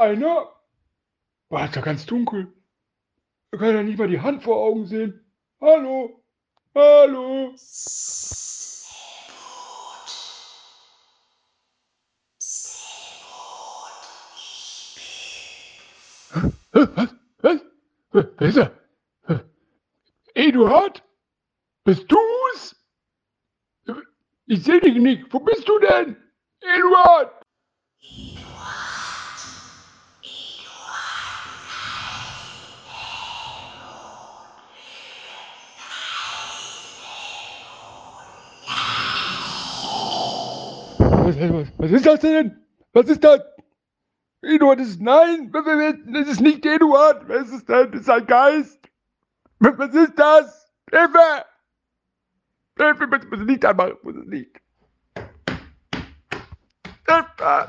einer? War ist ja ganz dunkel. Ich kann ja nicht mal die Hand vor Augen sehen. Hallo? Hallo? Was? Was? Wer ist er? Eduard? Bist du's? Ich seh dich nicht. Wo bist du denn? Eduard! Was, was, ist das denn? Was ist das? Eduard ist nein, das ist nicht Eduard. Was ist denn? Das ist ein Geist. Was ist das? Hilfe! Hilfe, muss das Licht anmachen, ich muss other uh,